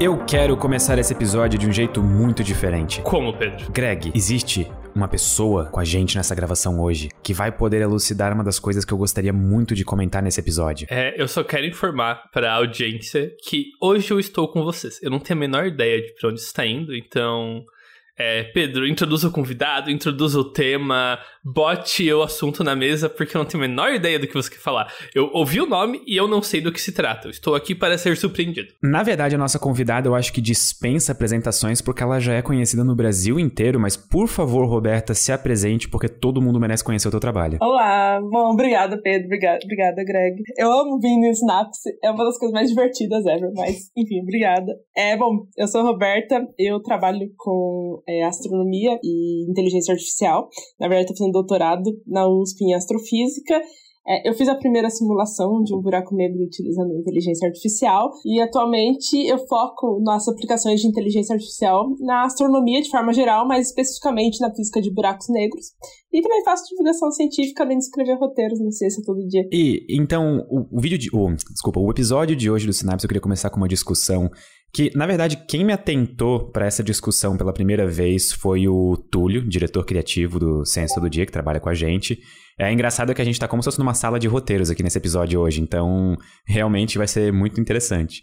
Eu quero começar esse episódio de um jeito muito diferente. Como, Pedro? Greg, existe uma pessoa com a gente nessa gravação hoje que vai poder elucidar uma das coisas que eu gostaria muito de comentar nesse episódio. É, eu só quero informar para a audiência que hoje eu estou com vocês. Eu não tenho a menor ideia de para onde está indo, então é, Pedro, introduza o convidado, introduza o tema, bote o assunto na mesa, porque eu não tenho a menor ideia do que você quer falar. Eu ouvi o nome e eu não sei do que se trata. Eu estou aqui para ser surpreendido. Na verdade, a nossa convidada eu acho que dispensa apresentações porque ela já é conhecida no Brasil inteiro, mas por favor, Roberta, se apresente porque todo mundo merece conhecer o teu trabalho. Olá, bom, obrigada, Pedro, obrigada, obrigada, Greg. Eu amo vir no Synapse, é uma das coisas mais divertidas ever, mas enfim, obrigada. É, bom, eu sou a Roberta, eu trabalho com é, astronomia e inteligência artificial. Na verdade, estou fazendo doutorado na USP em astrofísica. É, eu fiz a primeira simulação de um buraco negro utilizando inteligência artificial e atualmente eu foco nas aplicações de inteligência artificial na astronomia de forma geral, mas especificamente na física de buracos negros. E também faço divulgação científica além de escrever roteiros no ciência todo dia. E então o, o vídeo de, o, desculpa, o episódio de hoje do Sinapse eu queria começar com uma discussão que, na verdade, quem me atentou para essa discussão pela primeira vez foi o Túlio, diretor criativo do Ciência Todo Dia, que trabalha com a gente. É engraçado que a gente tá como se fosse numa sala de roteiros aqui nesse episódio hoje, então realmente vai ser muito interessante.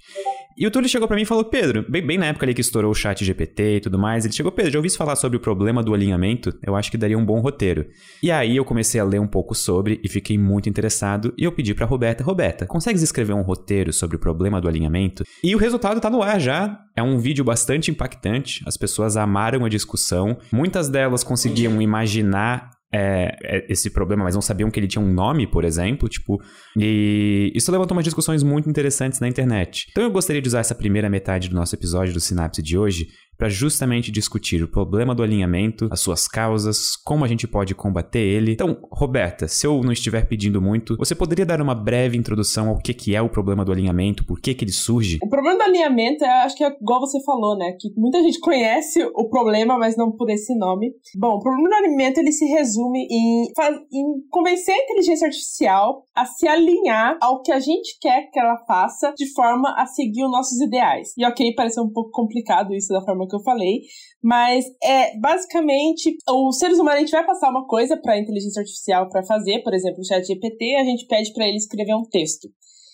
E o Túlio chegou para mim e falou: Pedro, bem, bem, na época ali que estourou o chat GPT e tudo mais, ele chegou: Pedro, já ouvi falar sobre o problema do alinhamento? Eu acho que daria um bom roteiro. E aí eu comecei a ler um pouco sobre e fiquei muito interessado. E eu pedi pra Roberta: Roberta, consegues escrever um roteiro sobre o problema do alinhamento? E o resultado tá no ar já. É um vídeo bastante impactante. As pessoas amaram a discussão. Muitas delas conseguiam imaginar é, é, esse problema, mas não sabiam que ele tinha um nome, por exemplo, tipo, e isso levantou umas discussões muito interessantes na internet. Então eu gostaria de usar essa primeira metade do nosso episódio do Sinapse de hoje para justamente discutir o problema do alinhamento, as suas causas, como a gente pode combater ele. Então, Roberta, se eu não estiver pedindo muito, você poderia dar uma breve introdução ao que, que é o problema do alinhamento, por que, que ele surge? O problema do alinhamento, é, acho que é igual você falou, né? Que muita gente conhece o problema, mas não por esse nome. Bom, o problema do alinhamento ele se resume em, em convencer a inteligência artificial a se alinhar ao que a gente quer que ela faça de forma a seguir os nossos ideais. E ok, parece um pouco complicado isso da forma que eu falei, mas é basicamente os seres humanos a gente vai passar uma coisa para a inteligência artificial para fazer, por exemplo, o chat GPT, a gente pede para ele escrever um texto.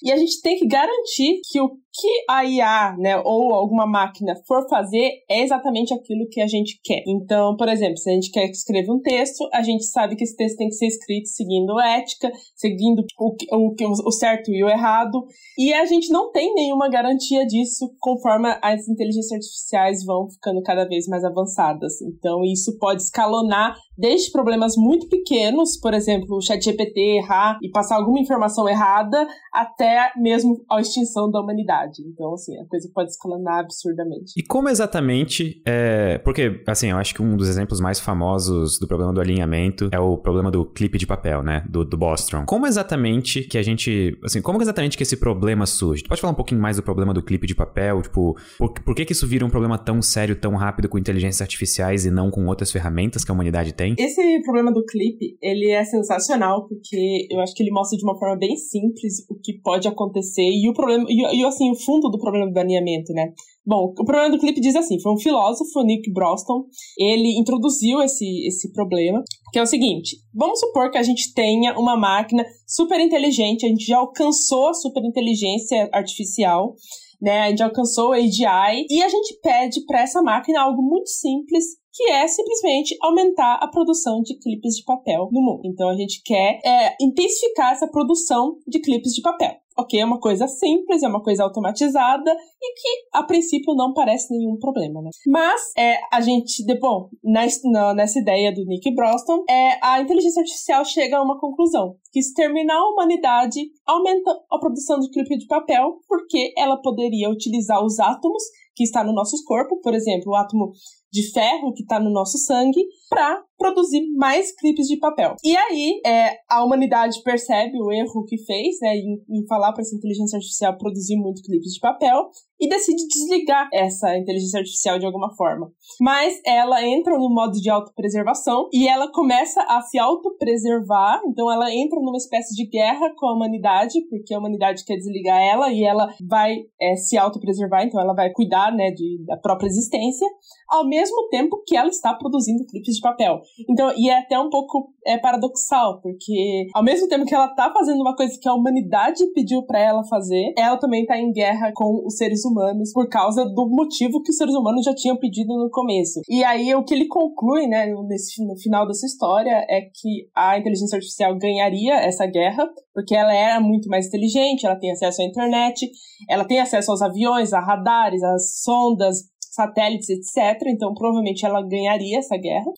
E a gente tem que garantir que o que a IA, né, ou alguma máquina for fazer é exatamente aquilo que a gente quer. Então, por exemplo, se a gente quer que escreva um texto, a gente sabe que esse texto tem que ser escrito seguindo ética, seguindo o, o, o certo e o errado, e a gente não tem nenhuma garantia disso conforme as inteligências artificiais vão ficando cada vez mais avançadas. Então, isso pode escalonar desde problemas muito pequenos, por exemplo, o chat GPT errar e passar alguma informação errada, até mesmo a extinção da humanidade. Então, assim, a coisa pode escalonar absurdamente. E como exatamente. É... Porque, assim, eu acho que um dos exemplos mais famosos do problema do alinhamento é o problema do clipe de papel, né? Do, do Bostrom. Como exatamente que a gente. Assim, como exatamente que esse problema surge? Tu pode falar um pouquinho mais do problema do clipe de papel? Tipo, por, por que, que isso vira um problema tão sério, tão rápido com inteligências artificiais e não com outras ferramentas que a humanidade tem? Esse problema do clipe, ele é sensacional, porque eu acho que ele mostra de uma forma bem simples o que pode acontecer e o problema. E, e assim, o fundo do problema do alinhamento, né? Bom, o problema do clipe diz assim: foi um filósofo, Nick Broston, ele introduziu esse, esse problema, que é o seguinte: vamos supor que a gente tenha uma máquina super inteligente, a gente já alcançou a super inteligência artificial, né? A gente alcançou o AGI e a gente pede para essa máquina algo muito simples que é simplesmente aumentar a produção de clipes de papel no mundo. Então a gente quer é, intensificar essa produção de clipes de papel. Ok, é uma coisa simples, é uma coisa automatizada e que a princípio não parece nenhum problema, né? Mas é, a gente, bom, nessa, nessa ideia do Nick Broston, é, a inteligência artificial chega a uma conclusão: que se terminar a humanidade, aumenta a produção de clipe de papel, porque ela poderia utilizar os átomos que está no nosso corpo, por exemplo, o átomo de ferro que está no nosso sangue, para produzir mais clipes de papel. E aí, é, a humanidade percebe o erro que fez, né, em, em falar para essa inteligência artificial produzir muito clipes de papel, e decide desligar essa inteligência artificial de alguma forma. Mas ela entra no modo de autopreservação e ela começa a se autopreservar, então ela entra numa espécie de guerra com a humanidade, porque a humanidade quer desligar ela e ela vai é, se autopreservar, então ela vai cuidar né, de, da própria existência, ao mesmo tempo que ela está produzindo clipes de papel. Então, e é até um pouco é, paradoxal, porque ao mesmo tempo que ela está fazendo uma coisa que a humanidade pediu para ela fazer, ela também está em guerra com os seres humanos por causa do motivo que os seres humanos já tinham pedido no começo. E aí o que ele conclui, né, nesse, no final dessa história é que a inteligência artificial ganharia essa guerra, porque ela era muito mais inteligente, ela tem acesso à internet, ela tem acesso aos aviões, a radares, às sondas, satélites, etc. Então, provavelmente ela ganharia essa guerra.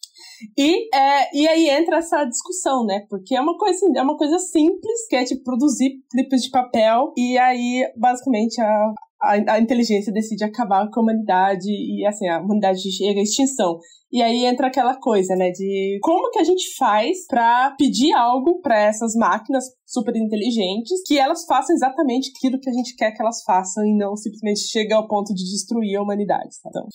E, é, e aí entra essa discussão, né? Porque é uma coisa, é uma coisa simples, que é tipo produzir clipes de papel, e aí, basicamente, a, a, a, inteligência decide acabar com a humanidade e assim, a humanidade chega à extinção. E aí entra aquela coisa, né, de como que a gente faz para pedir algo para essas máquinas super inteligentes que elas façam exatamente aquilo que a gente quer que elas façam e não simplesmente chegar ao ponto de destruir a humanidade. Tá? Então.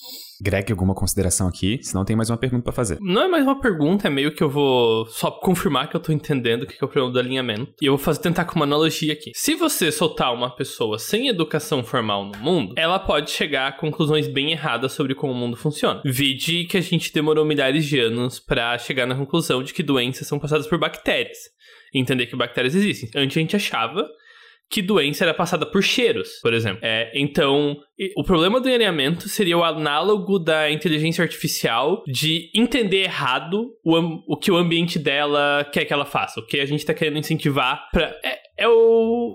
Greg, alguma consideração aqui? Se não tem mais uma pergunta para fazer. Não é mais uma pergunta, é meio que eu vou só confirmar que eu tô entendendo o que é o problema do alinhamento. E eu vou fazer, tentar com uma analogia aqui. Se você soltar uma pessoa sem educação formal no mundo, ela pode chegar a conclusões bem erradas sobre como o mundo funciona. Vide que a gente demorou milhares de anos para chegar na conclusão de que doenças são passadas por bactérias. entender que bactérias existem. Antes a gente achava que doença era passada por cheiros, por exemplo. É, então, o problema do alinhamento seria o análogo da inteligência artificial de entender errado o, o que o ambiente dela quer que ela faça, o que a gente está querendo incentivar para é, é o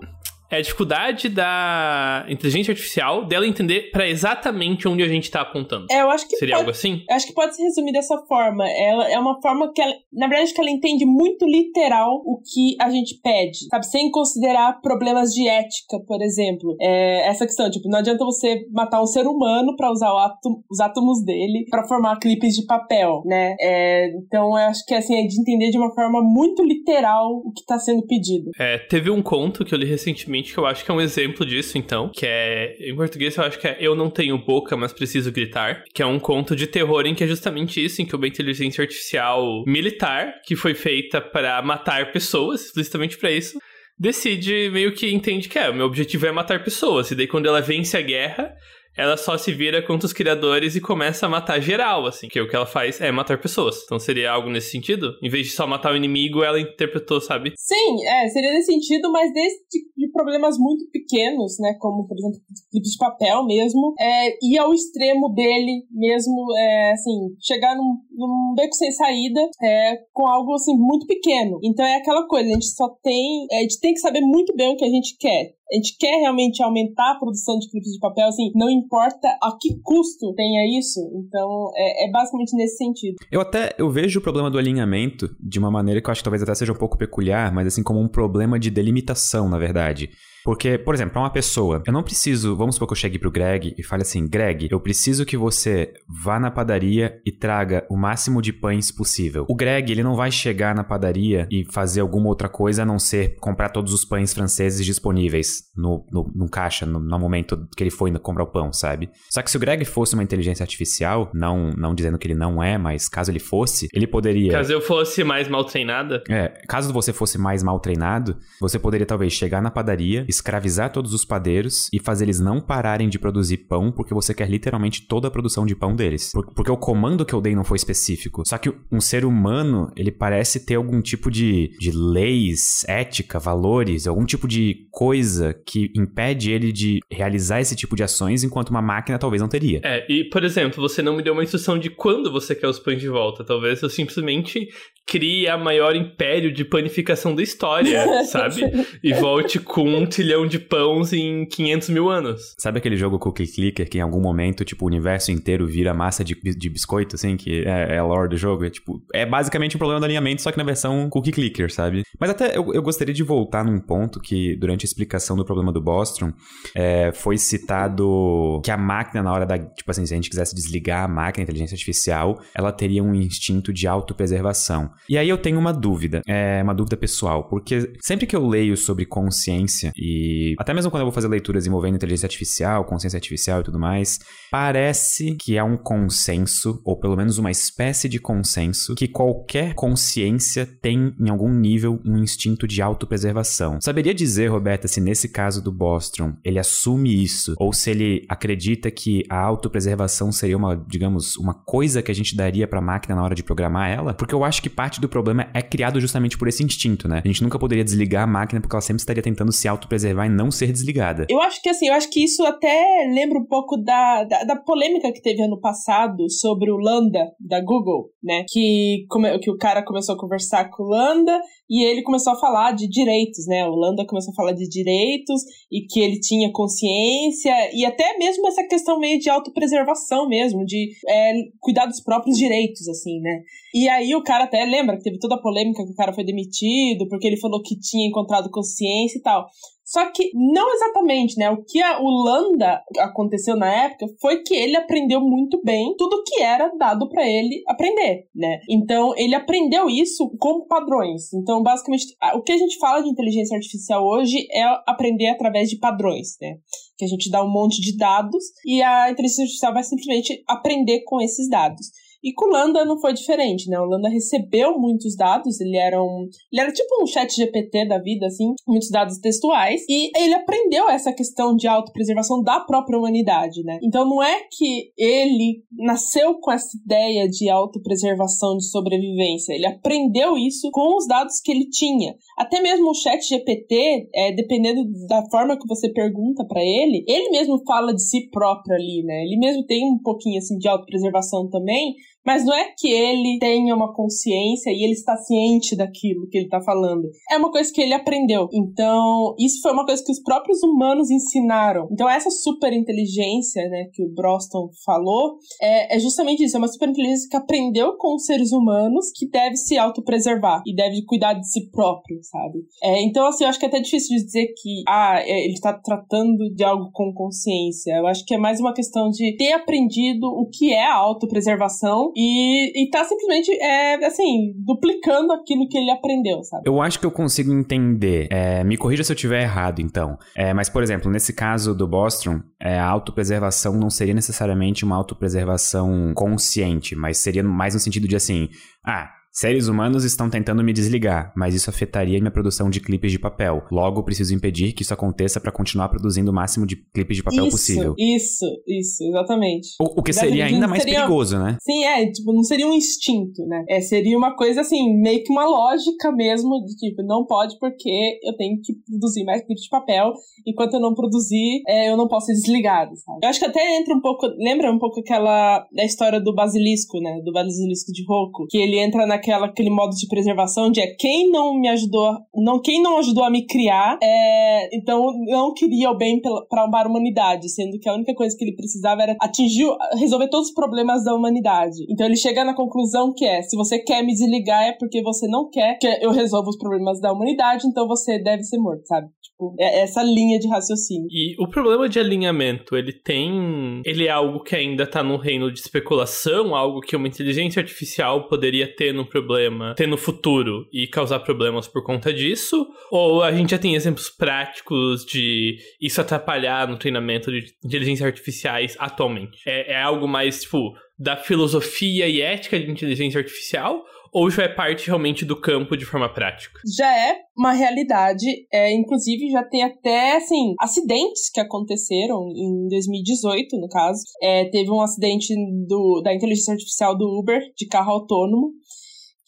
é a dificuldade da inteligência artificial dela entender para exatamente onde a gente tá apontando. É, eu acho que seria pode, algo assim. Eu acho que pode se resumir dessa forma. Ela é uma forma que ela, na verdade, que ela entende muito literal o que a gente pede, sabe, sem considerar problemas de ética, por exemplo. É, essa questão, tipo, não adianta você matar um ser humano para usar átomo, os átomos dele para formar clipes de papel, né? É, então, eu acho que assim é de entender de uma forma muito literal o que tá sendo pedido. É, teve um conto que eu li recentemente que eu acho que é um exemplo disso, então, que é, em português eu acho que é Eu Não Tenho Boca, Mas Preciso Gritar, que é um conto de terror em que é justamente isso, em que uma inteligência artificial militar, que foi feita para matar pessoas, explicitamente para isso, decide meio que entende que é, o meu objetivo é matar pessoas, e daí quando ela vence a guerra, ela só se vira contra os criadores e começa a matar geral, assim. Que o que ela faz é matar pessoas. Então seria algo nesse sentido? Em vez de só matar o inimigo, ela interpretou, sabe? Sim, é, seria nesse sentido, mas tipo de problemas muito pequenos, né? Como, por exemplo, clipes de papel mesmo. É, ir ao extremo dele mesmo, é, assim, chegar num, num beco sem saída é, com algo, assim, muito pequeno. Então é aquela coisa, a gente só tem... É, a gente tem que saber muito bem o que a gente quer a gente quer realmente aumentar a produção de clipes de papel, assim, não importa a que custo tenha isso. Então, é, é, basicamente nesse sentido. Eu até eu vejo o problema do alinhamento de uma maneira que eu acho que talvez até seja um pouco peculiar, mas assim como um problema de delimitação, na verdade. Porque, por exemplo, uma pessoa, eu não preciso, vamos supor que eu chegue pro Greg e fale assim: Greg, eu preciso que você vá na padaria e traga o máximo de pães possível. O Greg, ele não vai chegar na padaria e fazer alguma outra coisa a não ser comprar todos os pães franceses disponíveis no, no, no caixa, no, no, momento que ele foi comprar o pão, sabe? Só que se o Greg fosse uma inteligência artificial, não, não dizendo que ele não é, mas caso ele fosse, ele poderia. Caso eu fosse mais mal treinada? É, caso você fosse mais mal treinado, você poderia talvez chegar na padaria escravizar todos os padeiros e fazer eles não pararem de produzir pão, porque você quer literalmente toda a produção de pão deles. Porque o comando que eu dei não foi específico. Só que um ser humano, ele parece ter algum tipo de, de leis, ética, valores, algum tipo de coisa que impede ele de realizar esse tipo de ações, enquanto uma máquina talvez não teria. É, e por exemplo, você não me deu uma instrução de quando você quer os pães de volta. Talvez eu simplesmente crie a maior império de panificação da história, sabe? E volte com um trilhão de pães em 500 mil anos. Sabe aquele jogo Cookie Clicker que em algum momento, tipo, o universo inteiro vira massa de, de biscoito, assim, que é, é a lore do jogo? É, tipo, é basicamente um problema do alinhamento, só que na versão Cookie Clicker, sabe? Mas até eu, eu gostaria de voltar num ponto que, durante a explicação do problema do Bostrom, é, foi citado que a máquina, na hora da. Tipo assim, se a gente quisesse desligar a máquina, a inteligência artificial, ela teria um instinto de autopreservação. E aí eu tenho uma dúvida, é uma dúvida pessoal, porque sempre que eu leio sobre consciência e até mesmo quando eu vou fazer leituras envolvendo inteligência artificial, consciência artificial e tudo mais, parece que há um consenso, ou pelo menos uma espécie de consenso, que qualquer consciência tem em algum nível um instinto de autopreservação. Saberia dizer, Roberta, se nesse caso do Bostrom ele assume isso, ou se ele acredita que a autopreservação seria uma, digamos, uma coisa que a gente daria para a máquina na hora de programar ela? Porque eu acho que parte do problema é criado justamente por esse instinto, né? A gente nunca poderia desligar a máquina porque ela sempre estaria tentando se autopreservar e não ser desligada. Eu acho que assim, eu acho que isso até lembra um pouco da, da, da polêmica que teve ano passado sobre o Lambda da Google, né? Que, come, que o cara começou a conversar com o Lambda e ele começou a falar de direitos, né? O Lambda começou a falar de direitos e que ele tinha consciência e até mesmo essa questão meio de autopreservação mesmo, de é, cuidar dos próprios direitos, assim, né? E aí o cara até lembra que teve toda a polêmica que o cara foi demitido porque ele falou que tinha encontrado consciência e tal. Só que não exatamente, né? O que a Holanda aconteceu na época foi que ele aprendeu muito bem tudo que era dado para ele aprender, né? Então ele aprendeu isso com padrões. Então basicamente o que a gente fala de inteligência artificial hoje é aprender através de padrões, né? Que a gente dá um monte de dados e a inteligência artificial vai simplesmente aprender com esses dados. E com o Landa não foi diferente, né? O Landa recebeu muitos dados, ele era um. Ele era tipo um chat GPT da vida, assim, muitos dados textuais. E ele aprendeu essa questão de autopreservação da própria humanidade, né? Então não é que ele nasceu com essa ideia de autopreservação, de sobrevivência. Ele aprendeu isso com os dados que ele tinha. Até mesmo o chat GPT, é, dependendo da forma que você pergunta para ele, ele mesmo fala de si próprio ali, né? Ele mesmo tem um pouquinho assim de autopreservação também, mas não é que ele tenha uma consciência e ele está ciente daquilo que ele está falando. É uma coisa que ele aprendeu. Então, isso foi uma coisa que os próprios humanos ensinaram. Então, essa superinteligência, né, que o Broston falou, é, é justamente isso. É uma superinteligência que aprendeu com os seres humanos que deve se autopreservar e deve cuidar de si próprio, sabe? É, então, assim, eu acho que é até difícil de dizer que, ah, é, ele está tratando de algo com consciência. Eu acho que é mais uma questão de ter aprendido o que é a autopreservação e, e tá simplesmente, é, assim, duplicando aquilo que ele aprendeu, sabe? Eu acho que eu consigo entender. É, me corrija se eu estiver errado, então. É, mas, por exemplo, nesse caso do Bostrom, é, a autopreservação não seria necessariamente uma autopreservação consciente, mas seria mais no sentido de assim, ah, Seres humanos estão tentando me desligar, mas isso afetaria minha produção de clipes de papel. Logo, preciso impedir que isso aconteça para continuar produzindo o máximo de clipes de papel isso, possível. Isso, isso, exatamente. O, o que seria ainda mais seria, perigoso, né? Sim, é, tipo, não seria um instinto, né? É, seria uma coisa assim, meio que uma lógica mesmo, de tipo, não pode porque eu tenho que produzir mais clipes de papel, enquanto eu não produzir, é, eu não posso ser desligado, sabe? Eu acho que até entra um pouco, lembra um pouco aquela, da história do basilisco, né? Do basilisco de Roku, que ele entra na aquela, aquele modo de preservação de é quem não me ajudou, não, quem não ajudou a me criar, é, então não queria o bem para a humanidade, sendo que a única coisa que ele precisava era atingir, resolver todos os problemas da humanidade. Então ele chega na conclusão que é, se você quer me desligar é porque você não quer que eu resolva os problemas da humanidade, então você deve ser morto, sabe? Tipo, é essa linha de raciocínio. E o problema de alinhamento, ele tem. Ele é algo que ainda tá no reino de especulação, algo que uma inteligência artificial poderia ter no problema, ter no futuro e causar problemas por conta disso? Ou a gente já tem exemplos práticos de isso atrapalhar no treinamento de inteligências artificiais atualmente? É, é algo mais, tipo, da filosofia e ética de inteligência artificial? ou já é parte realmente do campo de forma prática? Já é uma realidade, é, inclusive já tem até, assim, acidentes que aconteceram em 2018, no caso. É, teve um acidente do, da inteligência artificial do Uber, de carro autônomo,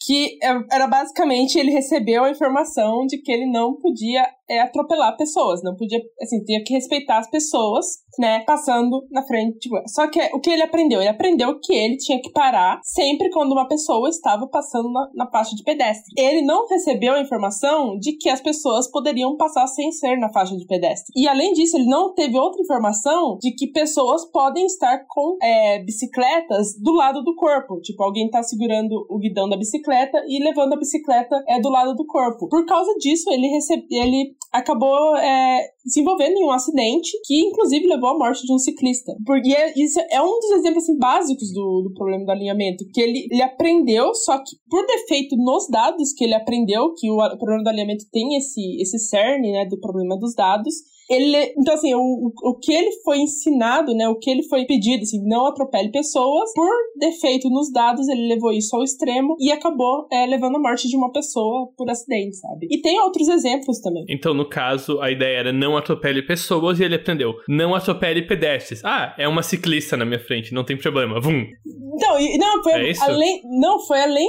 que é, era basicamente ele recebeu a informação de que ele não podia é, atropelar pessoas, não podia, assim, tinha que respeitar as pessoas, né, passando na frente. Tipo, só que o que ele aprendeu? Ele aprendeu que ele tinha que parar sempre quando uma pessoa estava passando na, na faixa de pedestre. Ele não recebeu a informação de que as pessoas poderiam passar sem ser na faixa de pedestre. E além disso, ele não teve outra informação de que pessoas podem estar com é, bicicletas do lado do corpo. Tipo, alguém tá segurando o guidão da bicicleta e levando a bicicleta é, do lado do corpo. Por causa disso, ele recebe, ele acabou é, se envolvendo em um acidente que, inclusive, levou à morte de um ciclista. Porque é, isso é um dos exemplos assim, básicos do, do problema do alinhamento, que ele, ele aprendeu, só que por defeito nos dados que ele aprendeu, que o, problema do alinhamento tem esse, esse cerne né, do problema dos dados, ele, então, assim, o, o que ele foi ensinado, né, o que ele foi pedido, assim, não atropele pessoas, por defeito nos dados, ele levou isso ao extremo e acabou é, levando a morte de uma pessoa por acidente, sabe? E tem outros exemplos também. Então, no caso, a ideia era não atropele pessoas e ele aprendeu, não atropele pedestres. Ah, é uma ciclista na minha frente, não tem problema, vum. Não, não, foi é além, não, foi além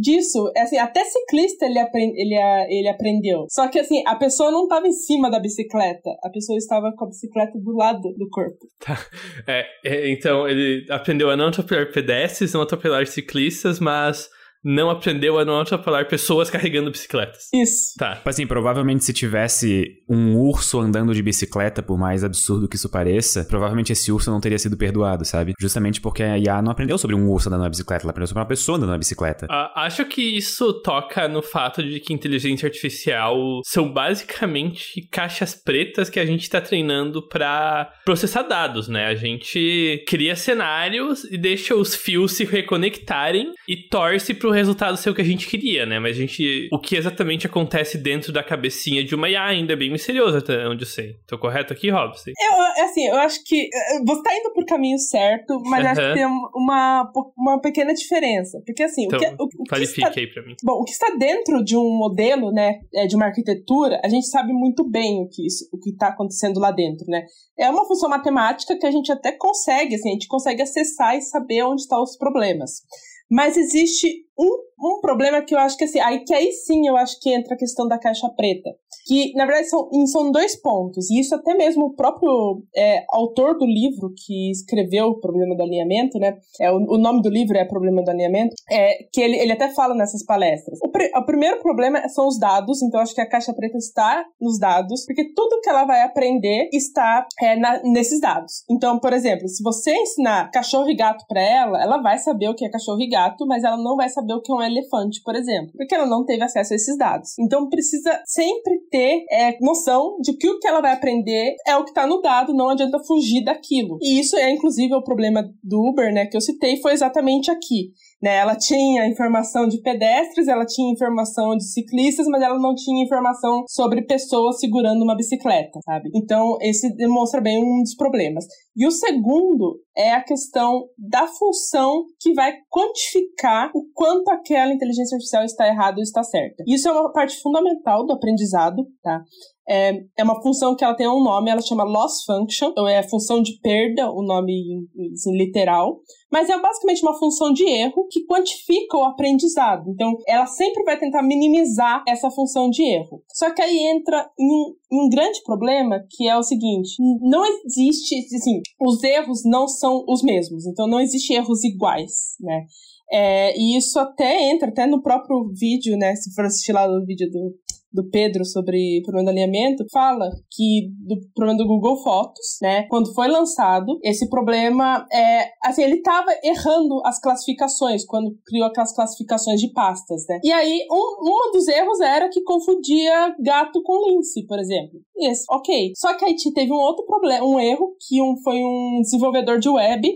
disso, é assim, até ciclista ele, aprend, ele, ele aprendeu. Só que assim, a pessoa não estava em cima da bicicleta, a pessoa estava com a bicicleta do lado do corpo. Tá. É, é, então ele aprendeu a não atropelar pedestres, não atropelar ciclistas, mas não aprendeu a não atropelar pessoas carregando bicicletas. Isso. Tá. Tipo assim, provavelmente se tivesse um urso andando de bicicleta, por mais absurdo que isso pareça, provavelmente esse urso não teria sido perdoado, sabe? Justamente porque a IA não aprendeu sobre um urso andando na bicicleta, ela aprendeu sobre uma pessoa andando na bicicleta. Uh, acho que isso toca no fato de que inteligência artificial são basicamente caixas pretas que a gente tá treinando para processar dados, né? A gente cria cenários e deixa os fios se reconectarem e torce pro resultado ser o que a gente queria, né? Mas a gente. O que exatamente acontece dentro da cabecinha de uma IA ainda é bem misterioso, até onde eu sei. Tô correto aqui, Robson? Eu, assim, eu acho que. Eh, você tá indo pro caminho certo, mas uhum. acho que tem uma, uma pequena diferença. Porque, assim, então, o que, o, o qualifique está, aí pra mim. Bom, o que está dentro de um modelo, né, é, de uma arquitetura, a gente sabe muito bem o que, isso, o que tá acontecendo lá dentro, né? É uma função matemática que a gente até consegue, assim, a gente consegue acessar e saber onde estão os problemas. Mas existe um, um problema que eu acho que assim, aí, que aí sim eu acho que entra a questão da caixa preta. Que, na verdade, são, são dois pontos. E isso até mesmo o próprio é, autor do livro que escreveu o problema do alinhamento, né? É, o, o nome do livro é Problema do Alinhamento, é, que ele, ele até fala nessas palestras. O, pre, o primeiro problema são os dados, então eu acho que a caixa preta está nos dados, porque tudo que ela vai aprender está é, na, nesses dados. Então, por exemplo, se você ensinar cachorro e gato para ela, ela vai saber o que é cachorro e gato, mas ela não vai saber saber o que é um elefante, por exemplo, porque ela não teve acesso a esses dados. Então precisa sempre ter é, noção de que o que ela vai aprender é o que está no dado, não adianta fugir daquilo. E isso é inclusive o problema do Uber, né, que eu citei, foi exatamente aqui. Né? Ela tinha informação de pedestres, ela tinha informação de ciclistas, mas ela não tinha informação sobre pessoas segurando uma bicicleta, sabe? Então, esse demonstra bem um dos problemas. E o segundo é a questão da função que vai quantificar o quanto aquela inteligência artificial está errada ou está certa. Isso é uma parte fundamental do aprendizado, tá? É, é uma função que ela tem um nome, ela chama loss function, ou é função de perda, o nome assim, literal, mas é basicamente uma função de erro que quantifica o aprendizado. Então, ela sempre vai tentar minimizar essa função de erro. Só que aí entra em um, em um grande problema, que é o seguinte: não existe, assim, os erros não são os mesmos, então não existe erros iguais, né? É, e isso até entra até no próprio vídeo, né? Se for assistir lá no vídeo do do Pedro sobre problema de alinhamento, fala que do problema do Google Fotos, né? Quando foi lançado, esse problema é, assim, ele estava errando as classificações quando criou aquelas classificações de pastas, né? E aí, um, um dos erros era que confundia gato com lince, por exemplo. Esse, ok. Só que aí teve um outro problema, um erro que um, foi um desenvolvedor de web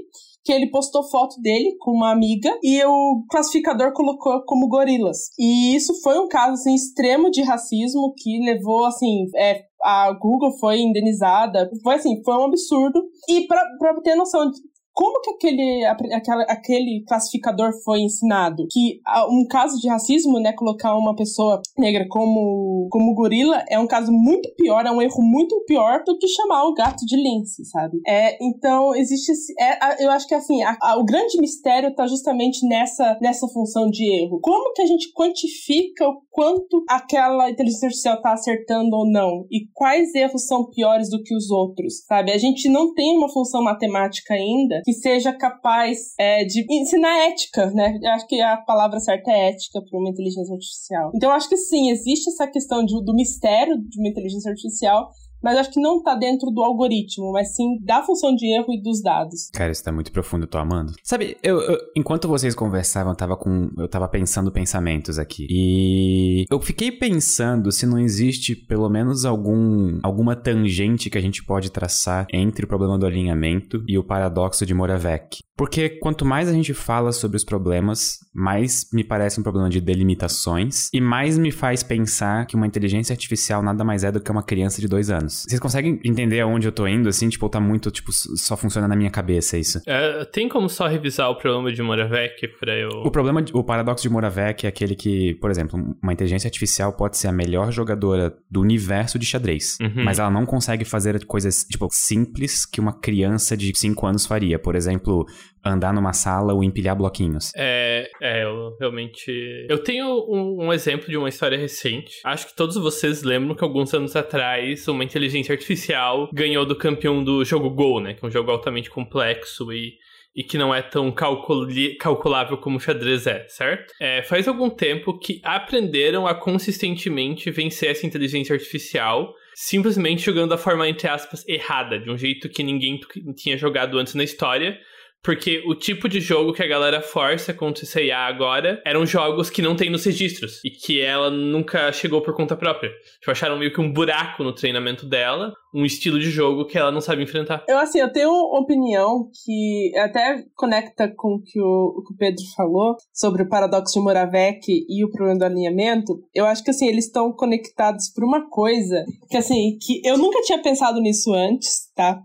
que ele postou foto dele com uma amiga e o classificador colocou como gorilas. E isso foi um caso assim, extremo de racismo que levou assim, é, a Google foi indenizada. Foi assim, foi um absurdo. E para ter noção como que aquele, aquela, aquele classificador foi ensinado? Que um caso de racismo, né, colocar uma pessoa negra como, como gorila é um caso muito pior, é um erro muito pior do que chamar o gato de lince, sabe? É, então, existe é, eu acho que assim, a, a, o grande mistério tá justamente nessa, nessa função de erro. Como que a gente quantifica o quanto aquela inteligência artificial tá acertando ou não? E quais erros são piores do que os outros, sabe? A gente não tem uma função matemática ainda que seja capaz é, de ensinar ética, né? Eu acho que a palavra certa é ética para uma inteligência artificial. Então, eu acho que sim, existe essa questão de, do mistério de uma inteligência artificial, mas acho que não tá dentro do algoritmo, mas sim da função de erro e dos dados. Cara, isso tá muito profundo, tô amando. Sabe, eu, eu, enquanto vocês conversavam, eu tava com. Eu tava pensando pensamentos aqui. E eu fiquei pensando se não existe pelo menos algum alguma tangente que a gente pode traçar entre o problema do alinhamento e o paradoxo de Moravec. Porque quanto mais a gente fala sobre os problemas, mais me parece um problema de delimitações e mais me faz pensar que uma inteligência artificial nada mais é do que uma criança de dois anos. Vocês conseguem entender aonde eu tô indo, assim? Tipo, tá muito, tipo, só funciona na minha cabeça isso. É, tem como só revisar o problema de Moravec pra eu... O problema, o paradoxo de Moravec é aquele que, por exemplo, uma inteligência artificial pode ser a melhor jogadora do universo de xadrez, Uhum. mas ela não consegue fazer coisas, tipo, simples que uma criança de 5 anos faria. Por exemplo, andar numa sala ou empilhar bloquinhos. É, é, eu realmente. Eu tenho um, um, exemplo de uma história recente. Acho que todos vocês lembram que alguns anos atrás uma inteligência artificial ganhou do campeão do jogo Go, né? Que é um jogo altamente complexo e. E que não é tão calculável como o xadrez é, certo? É, faz algum tempo que aprenderam a consistentemente vencer essa inteligência artificial simplesmente jogando da forma, entre aspas, errada, de um jeito que ninguém tinha jogado antes na história. Porque o tipo de jogo que a galera força contra esse IA agora eram jogos que não tem nos registros. E que ela nunca chegou por conta própria. Tipo, acharam meio que um buraco no treinamento dela, um estilo de jogo que ela não sabe enfrentar. Eu, assim, eu tenho opinião que até conecta com o que o, o que o Pedro falou sobre o paradoxo de Moravec e o problema do alinhamento. Eu acho que, assim, eles estão conectados por uma coisa que, assim, que eu nunca tinha pensado nisso antes, tá?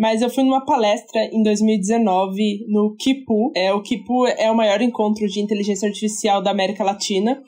Mas eu fui numa palestra em 2019 no Kipu. É, o Kipu é o maior encontro de inteligência artificial da América Latina.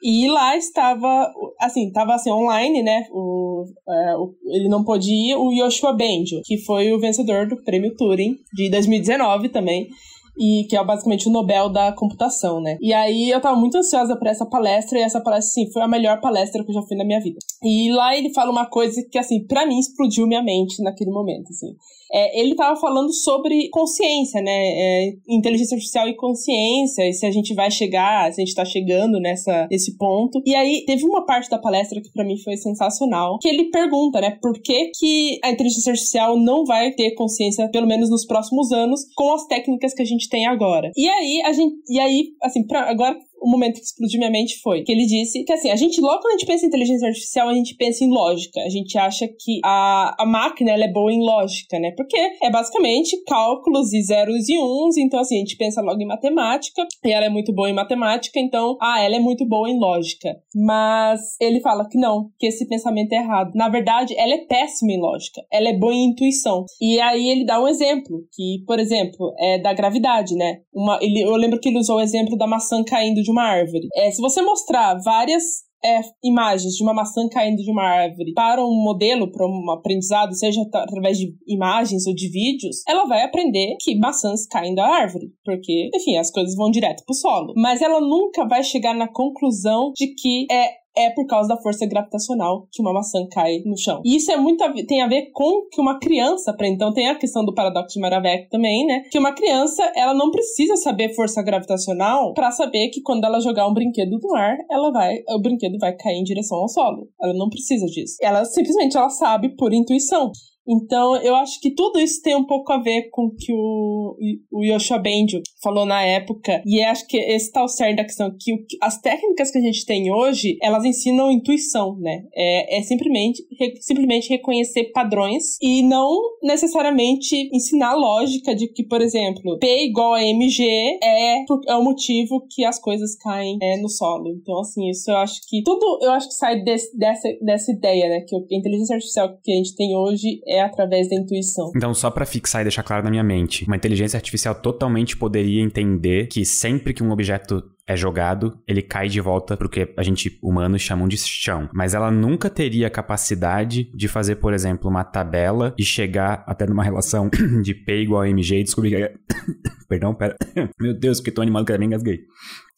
E lá estava, assim, estava assim, online, né? O, é, o, ele não pôde ir, o Yoshua Benjo, que foi o vencedor do prêmio Turing de 2019 também e que é basicamente o Nobel da computação, né? E aí eu tava muito ansiosa para essa palestra e essa palestra, sim, foi a melhor palestra que eu já fui na minha vida. E lá ele fala uma coisa que, assim, para mim explodiu minha mente naquele momento, assim. É, ele tava falando sobre consciência, né? É, inteligência artificial e consciência, e se a gente vai chegar, se a gente tá chegando nessa, nesse ponto. E aí teve uma parte da palestra que para mim foi sensacional, que ele pergunta, né, por que, que a inteligência artificial não vai ter consciência, pelo menos nos próximos anos, com as técnicas que a gente tem agora. E aí, a gente. E aí, assim, pra, agora o momento que explodiu minha mente foi que ele disse que assim, a gente logo quando a gente pensa em inteligência artificial, a gente pensa em lógica. A gente acha que a, a máquina ela é boa em lógica, né? Porque é basicamente cálculos e zeros e uns, então assim, a gente pensa logo em matemática, e ela é muito boa em matemática, então, ah, ela é muito boa em lógica. Mas ele fala que não, que esse pensamento é errado. Na verdade, ela é péssima em lógica, ela é boa em intuição. E aí ele dá um exemplo, que, por exemplo, é da gravidade, né? Uma, ele, eu lembro que ele usou o exemplo da maçã caindo de uma árvore. É, se você mostrar várias é, imagens de uma maçã caindo de uma árvore para um modelo, para um aprendizado, seja através de imagens ou de vídeos, ela vai aprender que maçãs caem da árvore, porque, enfim, as coisas vão direto para o solo. Mas ela nunca vai chegar na conclusão de que é é por causa da força gravitacional que uma maçã cai no chão. E isso é muito a, tem a ver com que uma criança aprende. Então tem a questão do paradoxo de Moravec também, né? Que uma criança, ela não precisa saber força gravitacional para saber que quando ela jogar um brinquedo no ar, ela vai, o brinquedo vai cair em direção ao solo. Ela não precisa disso. Ela simplesmente ela sabe por intuição. Então, eu acho que tudo isso tem um pouco a ver com o que o, o Yoshua falou na época. E acho que esse o cerne da questão, que o, as técnicas que a gente tem hoje, elas ensinam intuição, né? É, é simplesmente, re, simplesmente reconhecer padrões e não necessariamente ensinar lógica de que, por exemplo, P igual a MG é, é o motivo que as coisas caem é, no solo. Então, assim, isso eu acho que tudo, eu acho que sai desse, dessa, dessa ideia, né? Que a inteligência artificial que a gente tem hoje é através da intuição. Então, só para fixar e deixar claro na minha mente, uma inteligência artificial totalmente poderia entender que sempre que um objeto é jogado, ele cai de volta pro que a gente, humanos, chamam de chão. Mas ela nunca teria a capacidade de fazer, por exemplo, uma tabela e chegar até numa relação de P igual a MG e descobrir que... Perdão, pera. Meu Deus, porque tô animado que eu nem engasguei.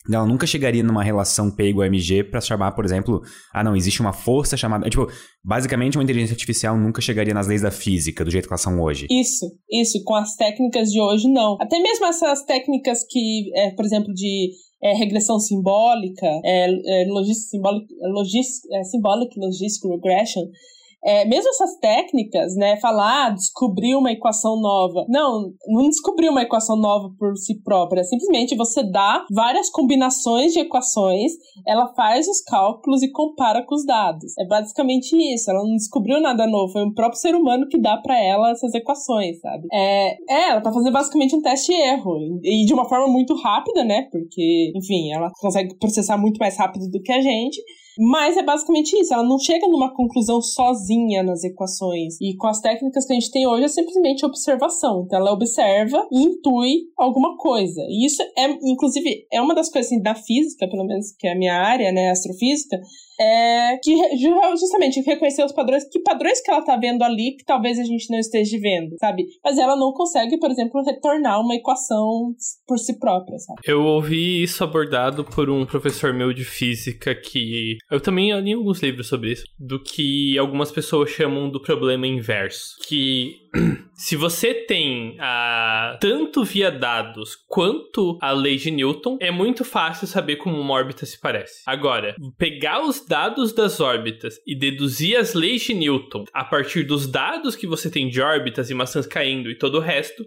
Ela nunca chegaria numa relação P igual MG pra chamar, por exemplo, ah não, existe uma força chamada. Tipo, basicamente uma inteligência artificial nunca chegaria nas leis da física, do jeito que elas são hoje. Isso, isso, com as técnicas de hoje, não. Até mesmo essas técnicas que, é, por exemplo, de é, regressão simbólica, é, é, logis, symbolic, logis, é, symbolic regression, é, mesmo essas técnicas, né, falar, ah, descobrir uma equação nova. Não, não descobriu uma equação nova por si própria. Simplesmente você dá várias combinações de equações, ela faz os cálculos e compara com os dados. É basicamente isso. Ela não descobriu nada novo, foi o próprio ser humano que dá para ela essas equações, sabe? É, é, ela tá fazendo basicamente um teste e erro. E de uma forma muito rápida, né? Porque, enfim, ela consegue processar muito mais rápido do que a gente. Mas é basicamente isso, ela não chega numa conclusão sozinha nas equações. E com as técnicas que a gente tem hoje é simplesmente observação. Então ela observa e intui alguma coisa. E isso é, inclusive, é uma das coisas assim, da física, pelo menos que é a minha área, né, astrofísica, é que justamente reconhecer os padrões, que padrões que ela tá vendo ali que talvez a gente não esteja vendo, sabe? Mas ela não consegue, por exemplo, retornar uma equação por si própria, sabe? Eu ouvi isso abordado por um professor meu de física que eu também li alguns livros sobre isso, do que algumas pessoas chamam do problema inverso, que se você tem a, tanto via dados quanto a lei de Newton, é muito fácil saber como uma órbita se parece. Agora, pegar os dados das órbitas e deduzir as leis de Newton a partir dos dados que você tem de órbitas e maçãs caindo e todo o resto,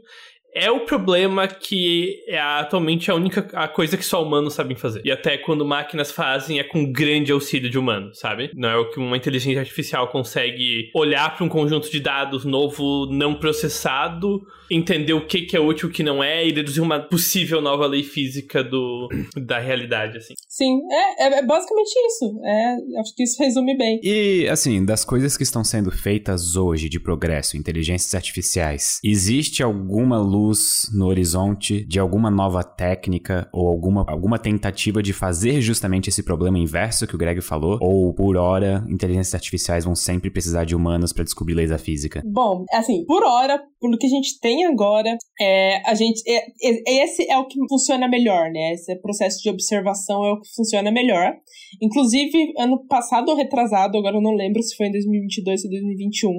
é o problema que é atualmente a única a coisa que só humanos sabem fazer. E até quando máquinas fazem é com grande auxílio de humanos, sabe? Não é o que uma inteligência artificial consegue olhar para um conjunto de dados novo não processado, entender o que, que é útil e o que não é e deduzir uma possível nova lei física do, da realidade, assim. Sim, é, é, é basicamente isso. É, acho que isso resume bem. E, assim, das coisas que estão sendo feitas hoje de progresso, inteligências artificiais, existe alguma luz no horizonte de alguma nova técnica ou alguma, alguma tentativa de fazer justamente esse problema inverso que o Greg falou? Ou, por hora, inteligências artificiais vão sempre precisar de humanos para descobrir leis da física? Bom, assim, por hora, pelo que a gente tem agora, é, a gente, é, é, esse é o que funciona melhor, né? Esse processo de observação é o funciona melhor. Inclusive, ano passado ou retrasado, agora eu não lembro se foi em 2022 ou 2021,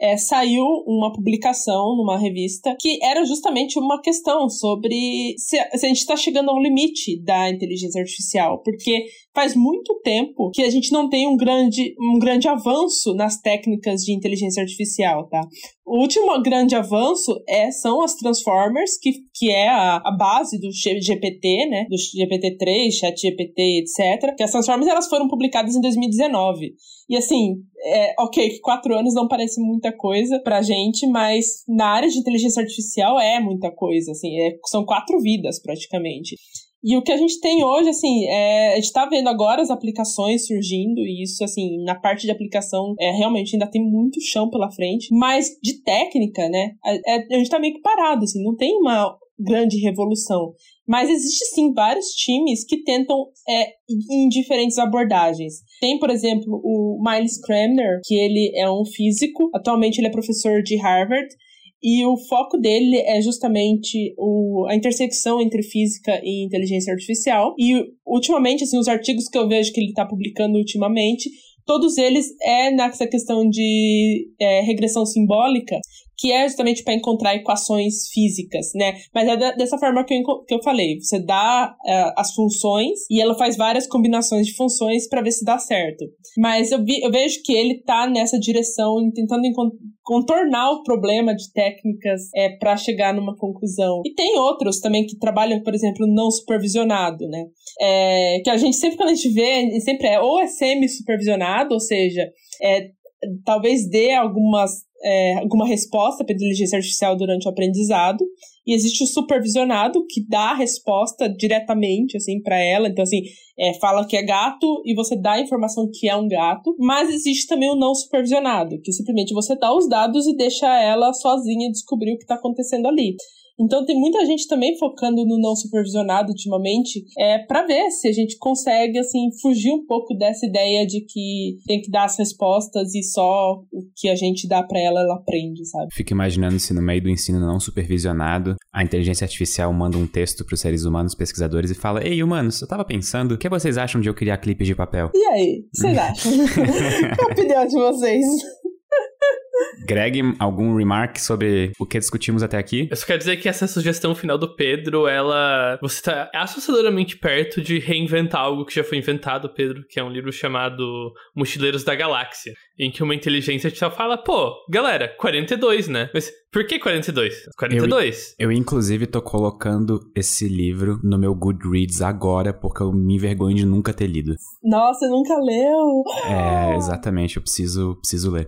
é, saiu uma publicação numa revista que era justamente uma questão sobre se, se a gente está chegando ao limite da inteligência artificial, porque faz muito tempo que a gente não tem um grande, um grande avanço nas técnicas de inteligência artificial, tá? O último grande avanço é, são as Transformers, que, que é a, a base do GPT, né? Do GPT-3, ChatGPT, etc. Que as Transformers elas foram publicadas em 2019. E assim, é, ok, que quatro anos não parece muita coisa pra gente, mas na área de inteligência artificial é muita coisa, assim, é, são quatro vidas praticamente. E o que a gente tem hoje, assim, é, a gente está vendo agora as aplicações surgindo, e isso, assim, na parte de aplicação, é, realmente ainda tem muito chão pela frente, mas de técnica, né, a, a, a gente está meio que parado, assim, não tem uma grande revolução. Mas existe sim vários times que tentam é, em diferentes abordagens. Tem, por exemplo, o Miles Cramner, que ele é um físico, atualmente ele é professor de Harvard, e o foco dele é justamente o, a intersecção entre física e inteligência artificial. E ultimamente, assim, os artigos que eu vejo que ele está publicando ultimamente, todos eles é nessa questão de é, regressão simbólica, que é justamente para encontrar equações físicas, né? Mas é dessa forma que eu, que eu falei. Você dá uh, as funções e ela faz várias combinações de funções para ver se dá certo. Mas eu, vi, eu vejo que ele tá nessa direção, tentando contornar o problema de técnicas é, para chegar numa conclusão. E tem outros também que trabalham, por exemplo, não supervisionado, né? É, que a gente sempre, quando a gente vê, sempre é ou é semi-supervisionado, ou seja, é, talvez dê algumas é, alguma resposta para inteligência artificial durante o aprendizado. E existe o supervisionado que dá a resposta diretamente assim para ela. Então assim é, fala que é gato e você dá a informação que é um gato. Mas existe também o não supervisionado que simplesmente você dá os dados e deixa ela sozinha descobrir o que está acontecendo ali então tem muita gente também focando no não supervisionado ultimamente, é para ver se a gente consegue assim fugir um pouco dessa ideia de que tem que dar as respostas e só o que a gente dá para ela ela aprende, sabe? Fico imaginando se no meio do ensino não supervisionado, a inteligência artificial manda um texto para os seres humanos pesquisadores e fala: "Ei, humanos, eu tava pensando, o que vocês acham de eu criar clipes de papel?" E aí, vocês acham? Qual a opinião de vocês? Greg, algum remark sobre o que discutimos até aqui? Eu só quero dizer que essa sugestão final do Pedro, ela. Você tá assustadoramente perto de reinventar algo que já foi inventado, Pedro, que é um livro chamado Mochileiros da Galáxia, em que uma inteligência artificial fala, pô, galera, 42, né? Mas por que 42? 42. Eu, eu, inclusive, tô colocando esse livro no meu Goodreads agora, porque eu me envergonho de nunca ter lido. Nossa, nunca leu? É, exatamente, eu preciso, preciso ler.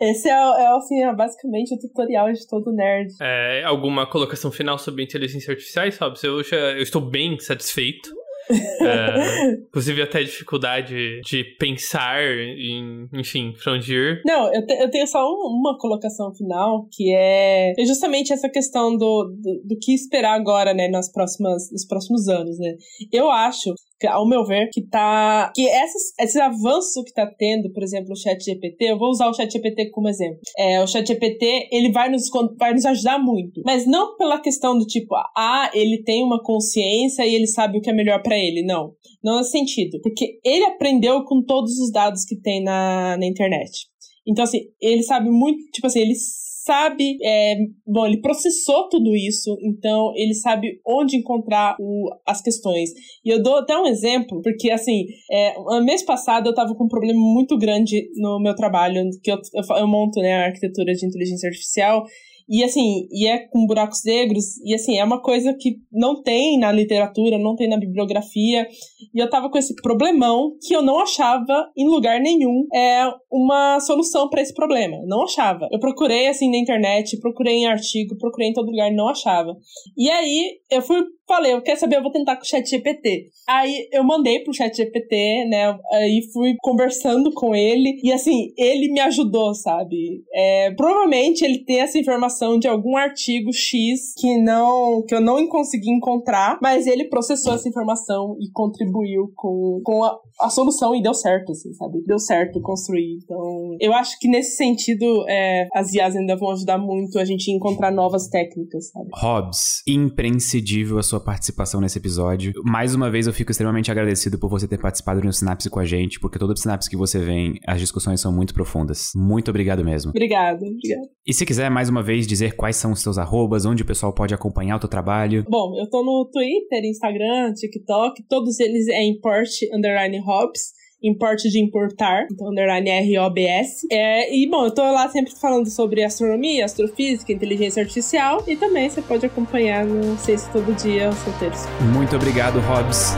Esse é, é assim, é basicamente o tutorial de todo nerd. É, alguma colocação final sobre inteligência artificial, sabe? Eu, já, eu estou bem satisfeito. É, inclusive até dificuldade de pensar em, enfim, pra onde ir. Não, eu, te, eu tenho só um, uma colocação final, que é, é justamente essa questão do, do, do, que esperar agora, né, nas próximas, nos próximos anos, né. Eu acho ao meu ver, que tá. Que essas, esse avanço que tá tendo, por exemplo, o chat GPT, eu vou usar o chat GPT como exemplo. É, o chat GPT, ele vai nos, vai nos ajudar muito. Mas não pela questão do tipo, ah, ele tem uma consciência e ele sabe o que é melhor para ele. Não. Não nesse sentido. Porque ele aprendeu com todos os dados que tem na, na internet. Então, assim, ele sabe muito, tipo assim, ele sabe, é, bom, ele processou tudo isso, então ele sabe onde encontrar o, as questões. E eu dou até um exemplo, porque assim, é, mês passado eu tava com um problema muito grande no meu trabalho, que eu, eu, eu monto né, a arquitetura de inteligência artificial, e assim, e é com buracos negros, e assim, é uma coisa que não tem na literatura, não tem na bibliografia. E eu tava com esse problemão que eu não achava em lugar nenhum é uma solução para esse problema. Não achava. Eu procurei assim na internet, procurei em artigo, procurei em todo lugar, não achava. E aí eu fui falei, eu quero saber, eu vou tentar com o chat GPT. Aí eu mandei pro chat GPT, né? Aí fui conversando com ele. E assim, ele me ajudou, sabe? É, provavelmente ele tem essa informação de algum artigo X que não que eu não consegui encontrar, mas ele processou essa informação e contribuiu com, com a, a solução e deu certo, assim, sabe? Deu certo construir. Então, eu acho que nesse sentido, é, as IAs ainda vão ajudar muito a gente a encontrar novas técnicas, sabe? Hobbs, imprescindível a sua participação nesse episódio. Mais uma vez, eu fico extremamente agradecido por você ter participado do Sinapse com a gente, porque todo Sinapse que você vem, as discussões são muito profundas. Muito obrigado mesmo. Obrigado, obrigado. E se quiser, mais uma vez, dizer quais são os seus arrobas, onde o pessoal pode acompanhar o teu trabalho. Bom, eu tô no Twitter, Instagram, TikTok, todos eles é import underline hobbs importe de importar, então underline ROBS. É, e bom, eu tô lá sempre falando sobre astronomia, astrofísica, inteligência artificial e também você pode acompanhar no Sexto Todo Dia os roteiros. Muito obrigado, Hobbs.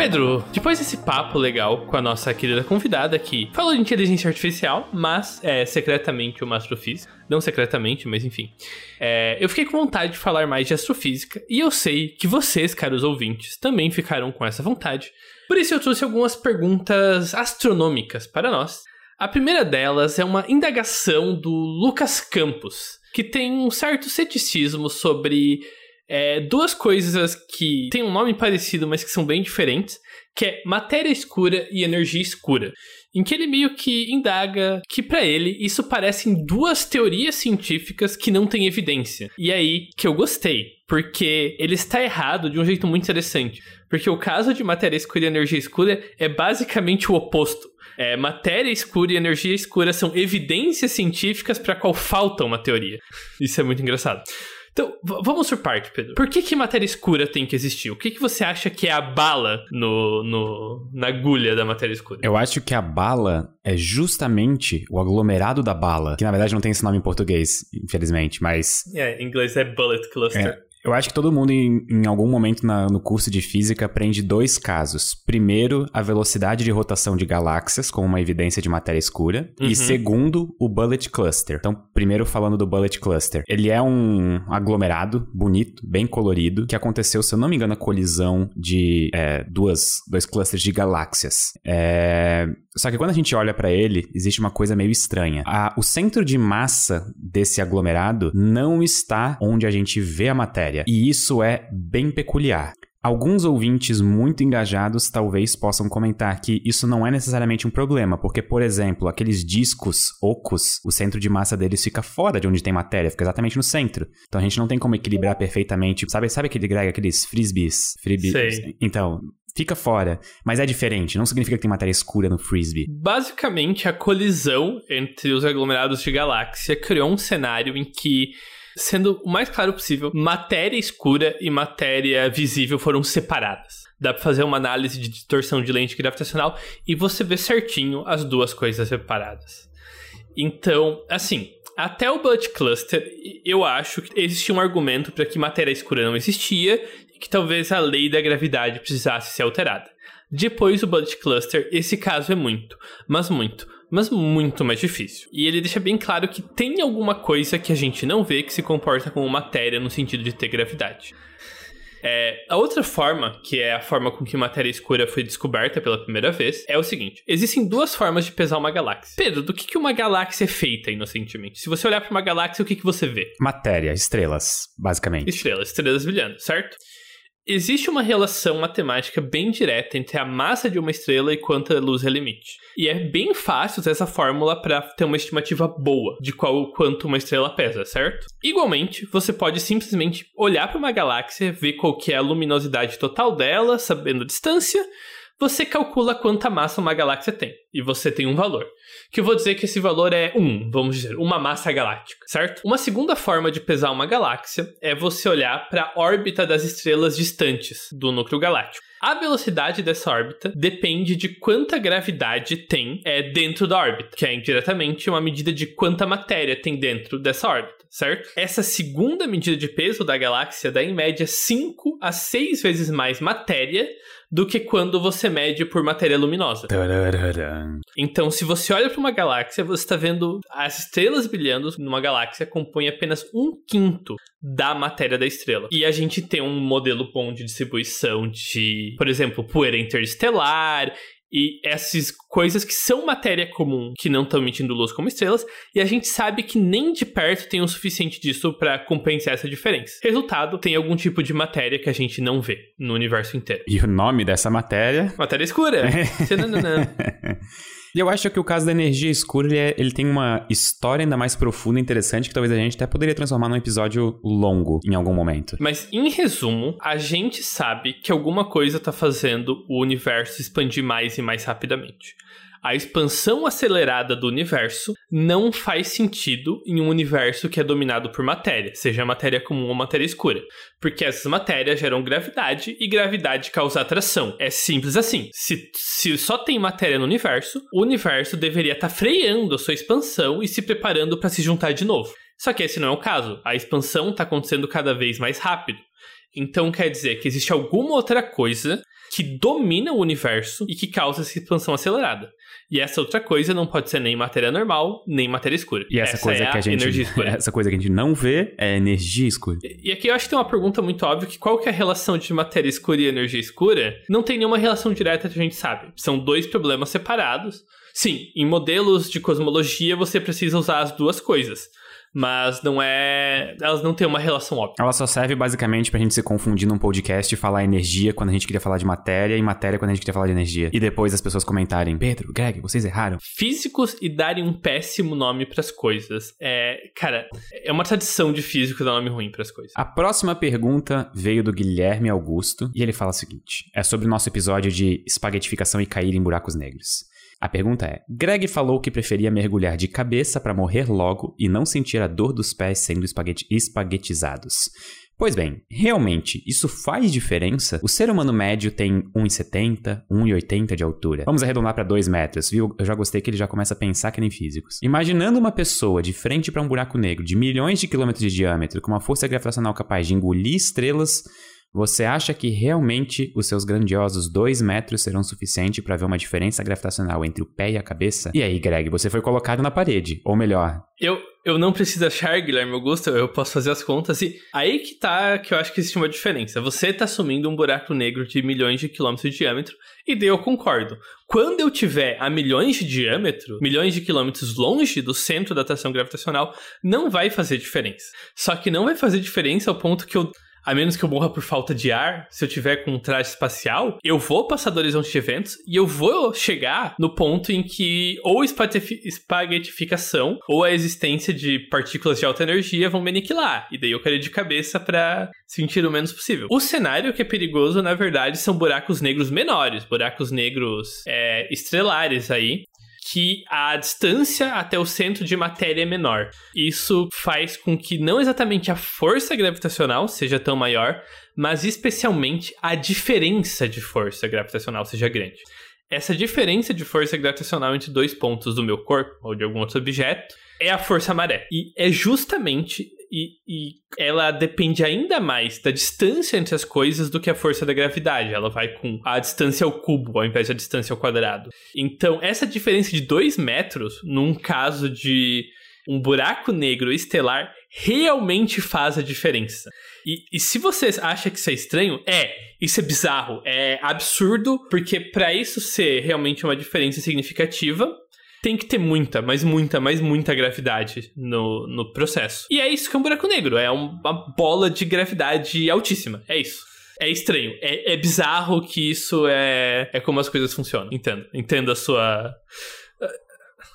Pedro, depois desse papo legal com a nossa querida convidada que falou de inteligência artificial, mas é secretamente uma astrofísica. Não secretamente, mas enfim. É, eu fiquei com vontade de falar mais de astrofísica e eu sei que vocês, caros ouvintes, também ficaram com essa vontade. Por isso eu trouxe algumas perguntas astronômicas para nós. A primeira delas é uma indagação do Lucas Campos, que tem um certo ceticismo sobre é, duas coisas que têm um nome parecido, mas que são bem diferentes, que é matéria escura e energia escura. Em que ele meio que indaga que para ele isso parecem duas teorias científicas que não têm evidência. E aí que eu gostei, porque ele está errado de um jeito muito interessante. Porque o caso de matéria escura e energia escura é basicamente o oposto. É, matéria escura e energia escura são evidências científicas para qual falta uma teoria. Isso é muito engraçado. Então, vamos por parte, Pedro. Por que, que matéria escura tem que existir? O que, que você acha que é a bala no, no, na agulha da matéria escura? Eu acho que a bala é justamente o aglomerado da bala, que na verdade não tem esse nome em português, infelizmente, mas. É, em inglês é bullet cluster. É. Eu acho que todo mundo, em, em algum momento na, no curso de física, aprende dois casos. Primeiro, a velocidade de rotação de galáxias, como uma evidência de matéria escura. Uhum. E segundo, o Bullet Cluster. Então, primeiro falando do Bullet Cluster. Ele é um aglomerado bonito, bem colorido, que aconteceu, se eu não me engano, a colisão de é, duas, dois clusters de galáxias. É, só que quando a gente olha para ele, existe uma coisa meio estranha. A, o centro de massa desse aglomerado não está onde a gente vê a matéria. E isso é bem peculiar. Alguns ouvintes muito engajados talvez possam comentar que isso não é necessariamente um problema, porque, por exemplo, aqueles discos ocos, o centro de massa deles fica fora de onde tem matéria, fica exatamente no centro. Então a gente não tem como equilibrar perfeitamente. Sabe, sabe aquele Greg, aqueles frisbees? Frisbees? Sei. Então, fica fora. Mas é diferente, não significa que tem matéria escura no frisbee. Basicamente, a colisão entre os aglomerados de galáxia criou um cenário em que sendo o mais claro possível, matéria escura e matéria visível foram separadas. Dá para fazer uma análise de distorção de lente gravitacional e você vê certinho as duas coisas separadas. Então, assim, até o Bullet Cluster, eu acho que existia um argumento para que matéria escura não existia e que talvez a lei da gravidade precisasse ser alterada. Depois do Bullet Cluster, esse caso é muito, mas muito, mas muito mais difícil. E ele deixa bem claro que tem alguma coisa que a gente não vê que se comporta como matéria no sentido de ter gravidade. É, a outra forma, que é a forma com que matéria escura foi descoberta pela primeira vez, é o seguinte: existem duas formas de pesar uma galáxia. Pedro, do que, que uma galáxia é feita inocentemente? Se você olhar para uma galáxia, o que, que você vê? Matéria, estrelas, basicamente. Estrelas, estrelas brilhando, certo? Existe uma relação matemática bem direta entre a massa de uma estrela e quanto a luz é limite. E é bem fácil usar essa fórmula para ter uma estimativa boa de qual quanto uma estrela pesa, certo? Igualmente, você pode simplesmente olhar para uma galáxia, ver qual que é a luminosidade total dela, sabendo a distância, você calcula quanta massa uma galáxia tem. E você tem um valor. Que eu vou dizer que esse valor é 1, vamos dizer, uma massa galáctica, certo? Uma segunda forma de pesar uma galáxia é você olhar para a órbita das estrelas distantes do núcleo galáctico. A velocidade dessa órbita depende de quanta gravidade tem é, dentro da órbita, que é indiretamente uma medida de quanta matéria tem dentro dessa órbita, certo? Essa segunda medida de peso da galáxia dá em média 5 a 6 vezes mais matéria do que quando você mede por matéria luminosa. Então, se você olha para uma galáxia, você está vendo as estrelas brilhando numa galáxia compõe apenas um quinto da matéria da estrela. E a gente tem um modelo bom de distribuição de, por exemplo, poeira interestelar e essas coisas que são matéria comum, que não estão emitindo luz como estrelas, e a gente sabe que nem de perto tem o suficiente disso para compensar essa diferença. Resultado, tem algum tipo de matéria que a gente não vê no universo inteiro. E o nome dessa matéria? Matéria escura. eu acho que o caso da energia escura, ele, é, ele, tem uma história ainda mais profunda e interessante que talvez a gente até poderia transformar num episódio longo em algum momento. Mas, em resumo, a gente sabe que alguma coisa está fazendo o universo expandir mais e mais rapidamente a expansão acelerada do universo não faz sentido em um universo que é dominado por matéria, seja matéria comum ou matéria escura, porque essas matérias geram gravidade e gravidade causa atração. É simples assim. Se, se só tem matéria no universo, o universo deveria estar tá freando a sua expansão e se preparando para se juntar de novo. Só que esse não é o caso. A expansão está acontecendo cada vez mais rápido. Então quer dizer que existe alguma outra coisa que domina o universo e que causa essa expansão acelerada. E essa outra coisa não pode ser nem matéria normal, nem matéria escura. E essa, essa coisa é que a, gente energia escura. essa coisa que a gente não vê é energia escura. E aqui eu acho que tem uma pergunta muito óbvia que qual que é a relação de matéria escura e energia escura? Não tem nenhuma relação direta que a gente sabe. São dois problemas separados. Sim, em modelos de cosmologia você precisa usar as duas coisas mas não é. Elas não têm uma relação óbvia. Ela só serve basicamente pra gente se confundir num podcast e falar energia quando a gente queria falar de matéria e matéria quando a gente queria falar de energia. E depois as pessoas comentarem: Pedro, Greg, vocês erraram. Físicos e darem um péssimo nome pras coisas. É. Cara, é uma tradição de físico dar nome ruim pras coisas. A próxima pergunta veio do Guilherme Augusto e ele fala o seguinte: é sobre o nosso episódio de espaguetificação e cair em buracos negros. A pergunta é: Greg falou que preferia mergulhar de cabeça para morrer logo e não sentir a dor dos pés sendo espagueti espaguetizados. Pois bem, realmente, isso faz diferença? O ser humano médio tem 1,70, 1,80 de altura. Vamos arredondar para 2 metros, viu? Eu já gostei que ele já começa a pensar que nem físicos. Imaginando uma pessoa de frente para um buraco negro de milhões de quilômetros de diâmetro, com uma força gravitacional capaz de engolir estrelas você acha que realmente os seus grandiosos dois metros serão suficientes para ver uma diferença gravitacional entre o pé e a cabeça? E aí, Greg, você foi colocado na parede, ou melhor. Eu, eu não preciso achar, Guilherme Augusto, eu posso fazer as contas e aí que tá que eu acho que existe uma diferença. Você tá assumindo um buraco negro de milhões de quilômetros de diâmetro, e daí eu concordo. Quando eu tiver a milhões de diâmetro, milhões de quilômetros longe do centro da atração gravitacional, não vai fazer diferença. Só que não vai fazer diferença ao ponto que eu a menos que eu morra por falta de ar, se eu tiver com um traje espacial, eu vou passar do horizonte de eventos e eu vou chegar no ponto em que ou espaguetificação ou a existência de partículas de alta energia vão me aniquilar. E daí eu ir de cabeça para sentir o menos possível. O cenário que é perigoso, na verdade, são buracos negros menores, buracos negros é, estrelares aí, que a distância até o centro de matéria é menor. Isso faz com que não exatamente a força gravitacional seja tão maior, mas especialmente a diferença de força gravitacional seja grande. Essa diferença de força gravitacional entre dois pontos do meu corpo ou de algum outro objeto é a força maré. E é justamente e, e, ela depende ainda mais da distância entre as coisas do que a força da gravidade. Ela vai com a distância ao cubo ao invés da distância ao quadrado. Então, essa diferença de 2 metros, num caso de um buraco negro estelar, realmente faz a diferença. E, e se você acha que isso é estranho, é. Isso é bizarro, é absurdo, porque para isso ser realmente uma diferença significativa, tem que ter muita, mas muita, mas muita gravidade no, no processo. E é isso que é um buraco negro, é uma bola de gravidade altíssima, é isso. É estranho, é, é bizarro que isso é, é como as coisas funcionam. Entendo, entendo a sua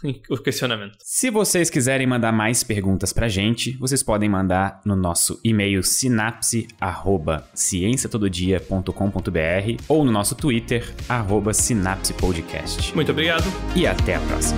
o questionamento. Se vocês quiserem mandar mais perguntas pra gente, vocês podem mandar no nosso e-mail sinapse@cienciatododia.com.br ou no nosso Twitter @sinapsepodcast. Muito obrigado e até a próxima.